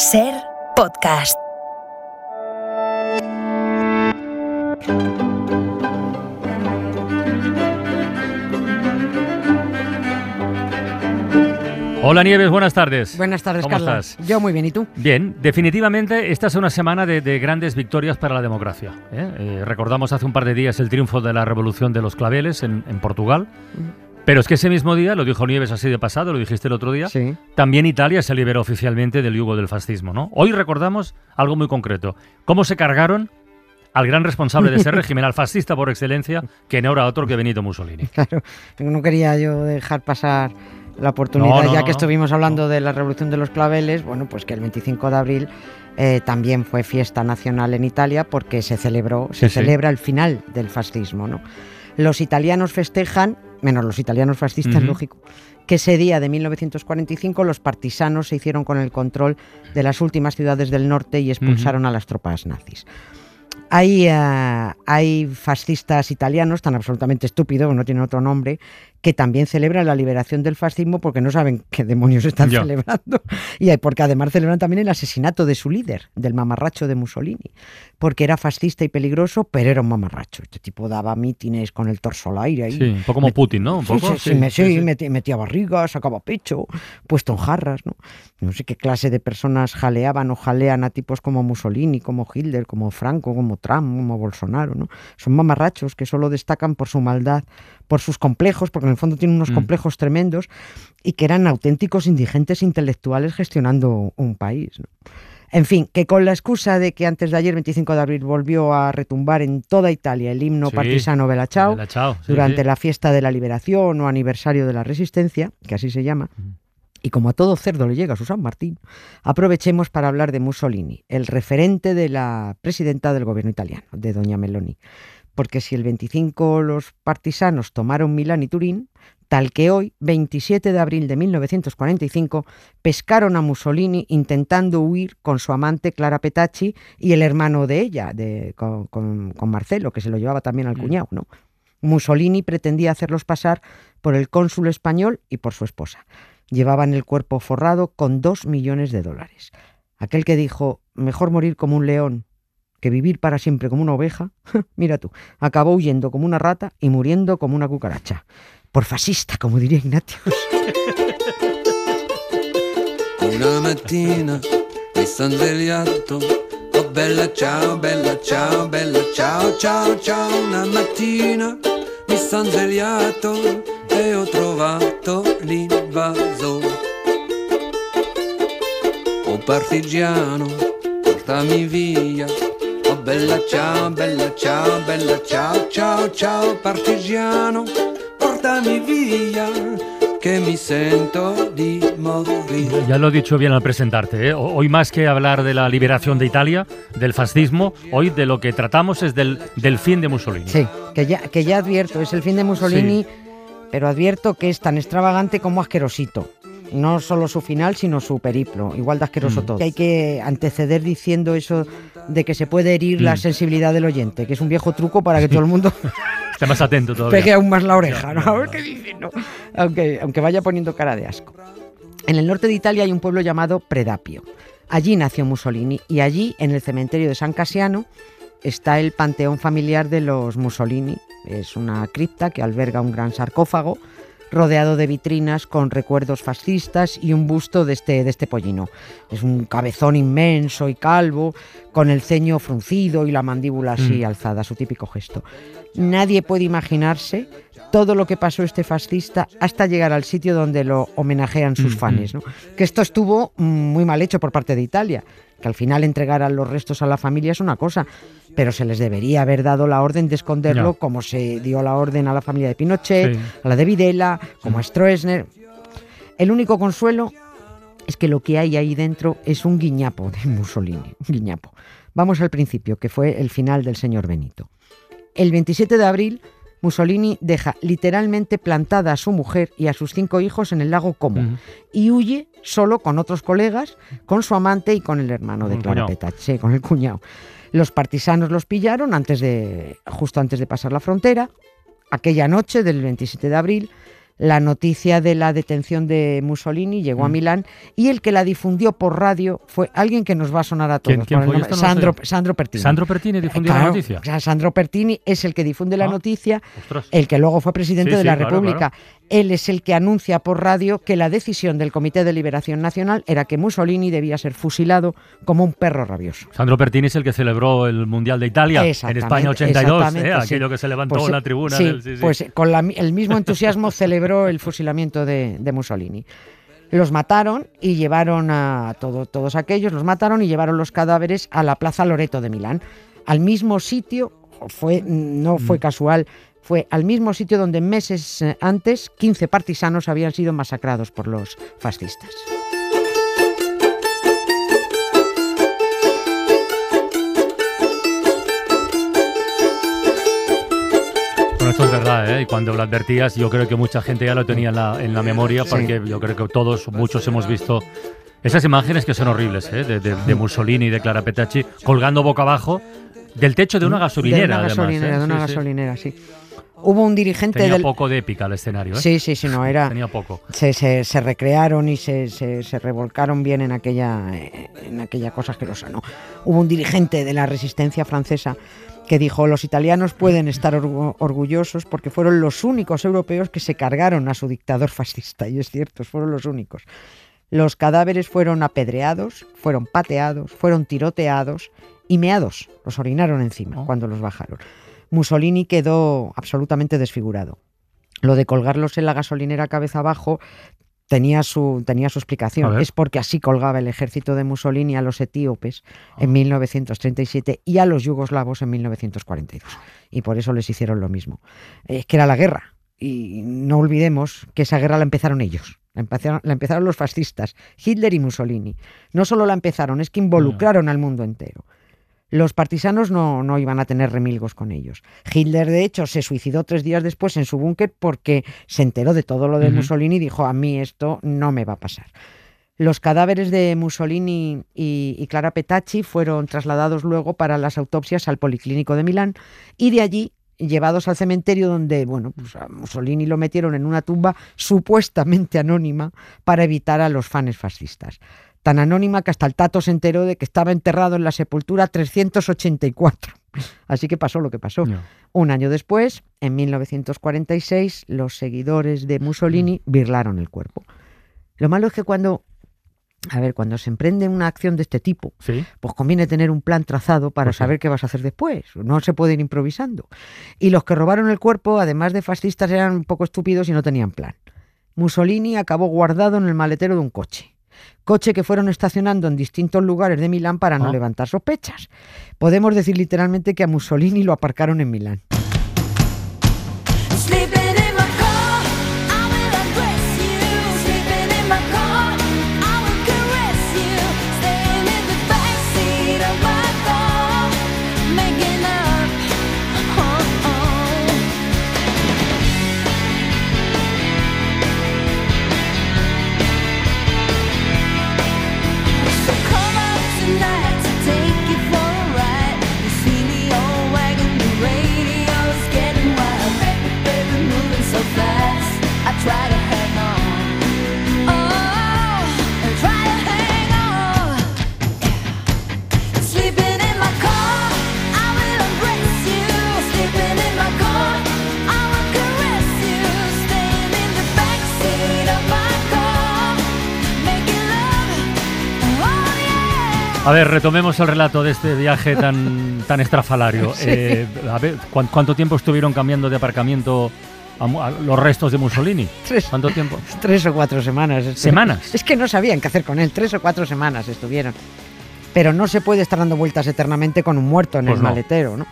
Ser podcast. Hola Nieves, buenas tardes. Buenas tardes, ¿Cómo Carla. estás? Yo muy bien, ¿y tú? Bien, definitivamente esta es una semana de, de grandes victorias para la democracia. ¿eh? Eh, recordamos hace un par de días el triunfo de la revolución de los claveles en, en Portugal. Pero es que ese mismo día, lo dijo Nieves así de pasado, lo dijiste el otro día, Sí. también Italia se liberó oficialmente del yugo del fascismo. ¿no? Hoy recordamos algo muy concreto. ¿Cómo se cargaron al gran responsable de ese régimen, al fascista por excelencia, que no era otro que Benito Mussolini? Claro, no quería yo dejar pasar la oportunidad, No, no, ya no, que estuvimos hablando de la Revolución de los Claveles, bueno, pues que el 25 de abril eh, también fue fiesta nacional en Italia porque se celebró, se Sí, sí. celebra el final del fascismo, ¿no? Los italianos festejan, menos los italianos fascistas, lógico, que ese día de 1945 los partisanos se hicieron con el control de las últimas ciudades del norte y expulsaron a las tropas nazis. Hay, eh, hay fascistas italianos tan absolutamente estúpidos, no tienen otro nombre, que también celebran la liberación del fascismo porque no saben qué demonios están celebrando. Y porque además celebran también el asesinato de su líder, del mamarracho de Mussolini, porque era fascista y peligroso, pero era un mamarracho. Este tipo daba mítines con el torso al aire. ahí. Sí, un poco como Putin, ¿no? Un Sí, poco, sí, sí, metía, metía barriga, sacaba pecho, puesto en jarras, ¿no? No sé qué clase de personas jaleaban o jalean a tipos como Mussolini, como Hitler, como Franco, como Trump, como Bolsonaro, ¿no? Son mamarrachos que solo destacan por su maldad, por sus complejos, porque en el fondo tienen unos Mm. complejos tremendos y que eran auténticos indigentes intelectuales gestionando un país, ¿no? En fin, que con la excusa de que antes de ayer, 25 de abril, volvió a retumbar en toda Italia el himno Sí. partisano Bella Ciao, Bella Ciao, sí, durante sí. la fiesta de la liberación o aniversario de la resistencia, que así se llama, y como a todo cerdo le llega su San Martín, aprovechemos para hablar de Mussolini, el referente de la presidenta del gobierno italiano, de doña Meloni. Porque si el 25 los partisanos tomaron Milán y Turín, tal que hoy, 27 de abril de 1945, pescaron a Mussolini intentando huir con su amante Clara Petacci y el hermano de ella, de- con, con- con Marcelo, que se lo llevaba también al Mm. cuñado, ¿no? Mussolini pretendía hacerlos pasar por el cónsul español y por su esposa. Llevaban el cuerpo forrado con dos millones de dólares. Aquel que dijo, mejor morir como un león que vivir para siempre como una oveja, mira tú, acabó huyendo como una rata y muriendo como una cucaracha. Por fascista, como diría Ignatius. Una mattina mi son svegliato Oh bella ciao, bella ciao, bella ciao, ciao, ciao Una mattina mi son svegliato e ho trovato l'invasore Oh partigiano, portami via Oh bella ciao, bella ciao, bella ciao, ciao, ciao Partigiano, portami via Che mi sento di morire Ya lo he dicho bien al presentarte. ¿eh? Hoy más que hablar de la liberación de Italia, del fascismo, hoy de lo que tratamos es del, del fin de Mussolini. Sí, que ya, que ya advierto, es el fin de Mussolini, pero advierto que es tan extravagante como asquerosito. No solo su final, sino su periplo. Igual de asqueroso Mm. todo. Hay que anteceder diciendo eso de que se puede herir la Mm. sensibilidad del oyente, que es un viejo truco para que todo el mundo Esté más atento todavía. pegue aún más la oreja, ¿no? A ver qué dice, ¿no? Aunque, aunque vaya poniendo cara de asco. En el norte de Italia hay un pueblo llamado Predapio. Allí nació Mussolini y allí, en el cementerio de San Casiano, está el panteón familiar de los Mussolini. Es una cripta que alberga un gran sarcófago rodeado de vitrinas con recuerdos fascistas y un busto de este, de este pollino. Es un cabezón inmenso y calvo, con el ceño fruncido y la mandíbula así Mm. alzada, su típico gesto. Nadie puede imaginarse todo lo que pasó este fascista hasta llegar al sitio donde lo homenajean sus Mm, fans. ¿no? Que esto estuvo mm, muy mal hecho por parte de Italia. Que al final entregaran los restos a la familia es una cosa, pero se les debería haber dado la orden de esconderlo como se dio la orden a la familia de Pinochet, Sí. a la de Videla, como a Stroessner. El único consuelo es que lo que hay ahí dentro es un guiñapo de Mussolini, un guiñapo. Vamos al principio, que fue el final del señor Benito. El 27 de abril, Mussolini deja literalmente plantada a su mujer y a sus cinco hijos en el lago Como y huye solo con otros colegas, con su amante y con el hermano de Clara sí, con el cuñado. Los partisanos los pillaron antes de, justo antes de pasar la frontera. Aquella noche del 27 de abril, la noticia de la detención de Mussolini llegó a Mm. Milán y el que la difundió por radio fue alguien que nos va a sonar a todos. ¿Quién- quién por el fue? nombre- Esto no lo Sandro. Sandro Pertini. Sandro Pertini difundió Claro, la noticia. o sea, Sandro Pertini es el que difunde la Ah. noticia, Ostras. el que luego fue presidente Sí, de sí, la claro, República. Él es el que anuncia por radio que la decisión del Comité de Liberación Nacional era que Mussolini debía ser fusilado como un perro rabioso. Sandro Pertini es el que celebró el Mundial de Italia en España 82, exactamente, ¿eh? sí. aquello que se levantó Pues, en la tribuna. sí, del- sí, sí. pues con la el mismo entusiasmo celebró el fusilamiento de, de Mussolini. Los mataron y llevaron a todo- todos aquellos, los mataron y llevaron los cadáveres a la Plaza Loreto de Milán, al mismo sitio, fue, no fue Mm. casual, fue al mismo sitio donde meses eh, antes 15 partisanos habían sido masacrados por los fascistas. Bueno, esto es verdad, ¿eh? Y cuando lo advertías, yo creo que mucha gente ya lo tenía en la, en la memoria, Sí. porque yo creo que todos, muchos hemos visto esas imágenes que son horribles, ¿eh? De, de- de Mussolini y de Clara Petacci colgando boca abajo del techo de una gasolinera. de una además, gasolinera, ¿eh? de una Sí, sí. gasolinera, sí. Hubo un dirigente Tenía del... poco de épica el escenario, ¿eh? Sí, sí, sí, no, era... Tenía poco. se, se- se recrearon y se, se- se revolcaron bien en aquella, en aquella cosa asquerosa. ¿no? Hubo un dirigente de la resistencia francesa que dijo, los italianos pueden estar orgu- orgullosos porque fueron los únicos europeos que se cargaron a su dictador fascista. Y es cierto, fueron los únicos. Los cadáveres fueron apedreados, fueron pateados, fueron tiroteados y meados. Los orinaron encima Oh. cuando los bajaron. Mussolini quedó absolutamente desfigurado. Lo de colgarlos en la gasolinera cabeza abajo tenía su, tenía su explicación. Es porque así colgaba el ejército de Mussolini a los etíopes Ah. en 1937 y a los yugoslavos en 1942. Y por eso les hicieron lo mismo. Es que era la guerra. Y no olvidemos que esa guerra la empezaron ellos. La empezaron, la empezaron los fascistas, Hitler y Mussolini. No solo la empezaron, es que involucraron al mundo entero. Los partisanos no, no iban a tener remilgos con ellos. Hitler, de hecho, se suicidó tres días después en su búnker porque se enteró de todo lo de. Mussolini y dijo, a mí esto no me va a pasar. Los cadáveres de Mussolini y, y Clara Petacci fueron trasladados luego para las autopsias al Policlínico de Milán y de allí llevados al cementerio donde, bueno, pues a Mussolini lo metieron en una tumba supuestamente anónima para evitar a los fanes fascistas. Tan anónima que hasta el Tato se enteró de que estaba enterrado en la sepultura 384. Así que pasó lo que pasó. Un año después, en 1946, los seguidores de Mussolini birlaron el cuerpo. Lo malo es que cuando, a ver, cuando se emprende una acción de este tipo, Sí. pues conviene tener un plan trazado para Pues sí. saber qué vas a hacer después. No se puede ir improvisando. Y los que robaron el cuerpo, además de fascistas, eran un poco estúpidos y no tenían plan. Mussolini acabó guardado en el maletero de un coche. Coche que fueron estacionando en distintos lugares de Milán para no Ah. levantar sospechas. Podemos decir literalmente que a Mussolini lo aparcaron en Milán. A ver, retomemos el relato de este viaje tan, tan estrafalario. Eh, a ver, ¿cuán- ¿cuánto tiempo estuvieron cambiando de aparcamiento a los restos de Mussolini? Tres. ¿Cuánto tiempo? Tres o cuatro semanas. Estu- ¿Semanas? Es que no sabían qué hacer con él. Tres o cuatro semanas estuvieron. Pero no se puede estar dando vueltas eternamente con un muerto en Pues el no. maletero, ¿no?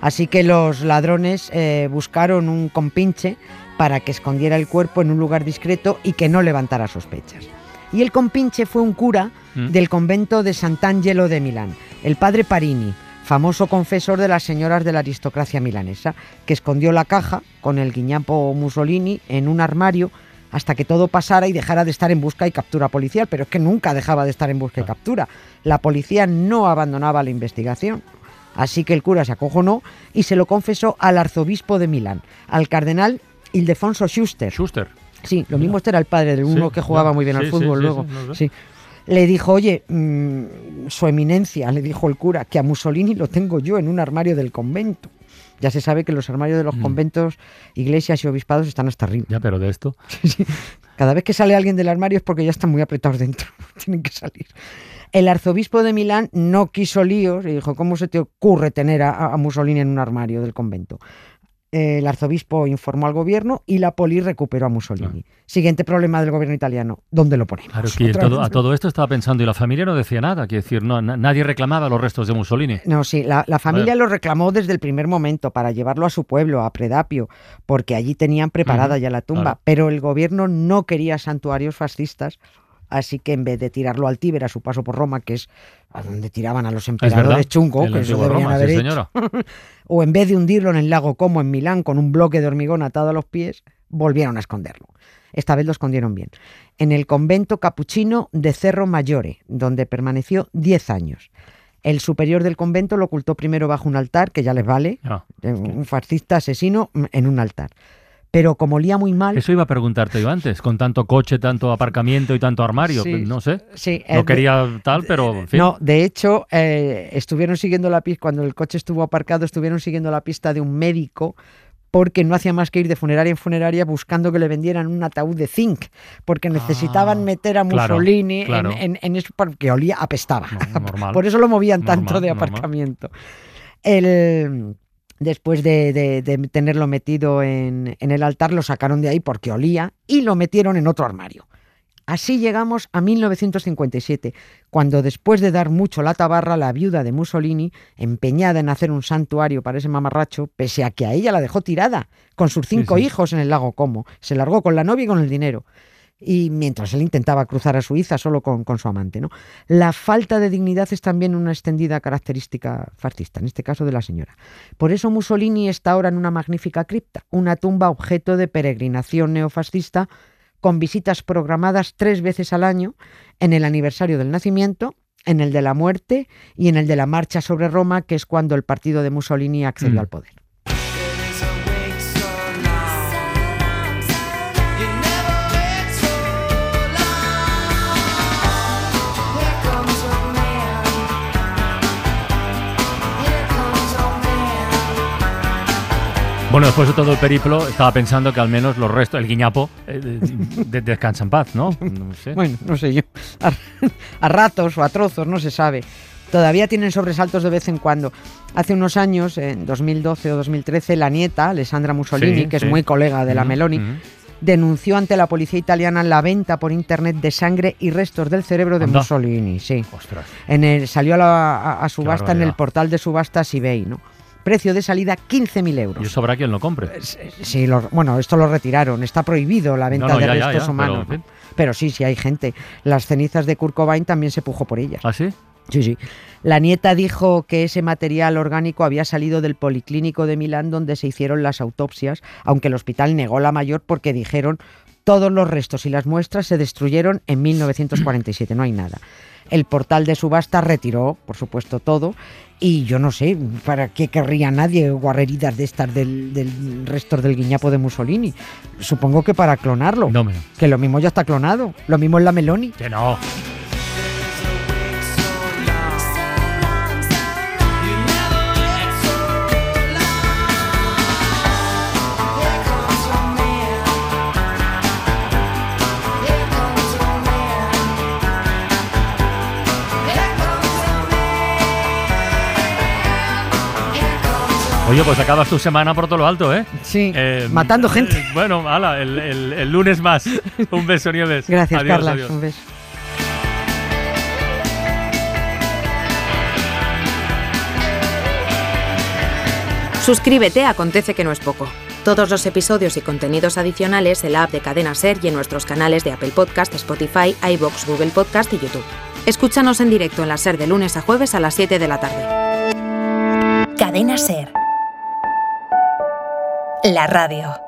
Así que los ladrones eh, buscaron un compinche para que escondiera el cuerpo en un lugar discreto y que no levantara sospechas. Y el compinche fue un cura Mm. del convento de Sant'Angelo de Milán, el padre Parini, famoso confesor de las señoras de la aristocracia milanesa, que escondió la caja con el guiñapo Mussolini en un armario hasta que todo pasara y dejara de estar en busca y captura policial, pero es que nunca dejaba de estar en busca y captura. La policía no abandonaba la investigación. Así que el cura se acojonó y se lo confesó al arzobispo de Milán, al cardenal Ildefonso Schuster, Schuster. Sí, lo mismo este era el padre del uno Sí, que jugaba muy bien al Sí, sí, fútbol sí, luego. sí, no sé. Sí. Le dijo, oye, mm, su eminencia, le dijo el cura, que a Mussolini lo tengo yo en un armario del convento. Ya se sabe que los armarios de los Mm. conventos, iglesias y obispados están hasta arriba. Ya, pero de esto. Cada vez que sale alguien del armario es porque ya están muy apretados dentro, tienen que salir. El arzobispo de Milán no quiso líos y dijo, ¿cómo se te ocurre tener a, a Mussolini en un armario del convento? El arzobispo informó al gobierno y la poli recuperó a Mussolini. Siguiente problema del gobierno italiano, ¿dónde lo ponemos? Claro, que Otra todo- vez. a todo esto estaba pensando y la familia no decía nada. Quiero decir, no, na- nadie reclamaba los restos de Mussolini. No, sí, la, la familia lo reclamó desde el primer momento para llevarlo a su pueblo, a Predapio, porque allí tenían preparada ya la tumba, claro. pero el gobierno no quería santuarios fascistas, así que en vez de tirarlo al Tíber a su paso por Roma, que es a donde tiraban a los emperadores chungo, que eso deberían Roma, haber sí, hecho, o en vez de hundirlo en el lago Como en Milán con un bloque de hormigón atado a los pies, volvieron a esconderlo. Esta vez lo escondieron bien. En el convento capuchino de Cerro Maggiore, donde permaneció 10 años. El superior del convento lo ocultó primero bajo un altar, que ya les vale, Ah, un fascista asesino en un altar. Pero como olía muy mal, Eso iba a preguntarte yo antes, con tanto coche, tanto aparcamiento y tanto armario. Sí, no sé. sí, eh, No de- quería tal, pero en fin. No, de hecho, eh, estuvieron siguiendo la pista, cuando el coche estuvo aparcado, estuvieron siguiendo la pista de un médico porque no hacía más que ir de funeraria en funeraria buscando que le vendieran un ataúd de zinc, porque necesitaban Ah, meter a Mussolini en- claro. En, en eso porque olía, apestaba. No, normal. Por eso lo movían tanto de normal. aparcamiento. El, después de, de- de tenerlo metido en, en el altar, lo sacaron de ahí porque olía y lo metieron en otro armario. Así llegamos a 1957, cuando después de dar mucho la tabarra, la viuda de Mussolini, empeñada en hacer un santuario para ese mamarracho, pese a que a ella la dejó tirada, con sus cinco sí. hijos en el lago Como, se largó con la novia y con el dinero. Y mientras él intentaba cruzar a Suiza solo con, con su amante. ¿no? La falta de dignidad es también una extendida característica fascista, en este caso de la señora. Por eso Mussolini está ahora en una magnífica cripta, una tumba objeto de peregrinación neofascista con visitas programadas tres veces al año en el aniversario del nacimiento, en el de la muerte y en el de la marcha sobre Roma, que es cuando el partido de Mussolini accedió Mm. al poder. Bueno, después de todo el periplo, estaba pensando que al menos los restos, el guiñapo, eh, de- de- descansa en paz, ¿no? No sé. Bueno, no sé yo. A, a ratos o a trozos, no se sabe. Todavía tienen sobresaltos de vez en cuando. Hace unos años, en 2012 o 2013, la nieta, Alessandra Mussolini, Sí, que sí. es muy colega de la Meloni, denunció ante la policía italiana la venta por internet de sangre y restos del cerebro de Anda. Mussolini. Sí. Ostras. En el, salió a, la- a- a subasta en el portal de subastas eBay, ¿no? Precio de salida 15.000 Y euros. eso habrá quien lo compre. Sí, lo- bueno, esto lo retiraron. Está prohibido la venta No, no, de ya, restos ya, humanos. pero, sí, sí hay gente. Las cenizas de Kurt Cobain también se pujó por ellas. ¿Ah, sí? Sí, sí. La nieta dijo que ese material orgánico había salido del policlínico de Milán donde se hicieron las autopsias, aunque el hospital negó la mayor porque dijeron todos los restos y las muestras se destruyeron en 1947, no hay nada. El portal de subasta retiró, por supuesto, todo. Y yo no sé, ¿para qué querría nadie guarreridas de estas del, del restos del guiñapo de Mussolini? Supongo que para clonarlo. No me. Que lo mismo ya está clonado. Lo mismo es la Meloni. Que no. Oye, pues acabas tu semana por todo lo alto, ¿eh? Sí, Eh, matando gente. eh, bueno, ala, el, el- el lunes más. Un beso, Nieves. Gracias, Adiós, Carla. adiós. Un beso. Suscríbete Acontece que no es poco. Todos los episodios y contenidos adicionales en la app de Cadena Ser y en nuestros canales de Apple Podcast, Spotify, iBox, Google Podcast y YouTube. Escúchanos en directo en la Ser de lunes a jueves a las 7 de la tarde. Cadena Ser. La radio.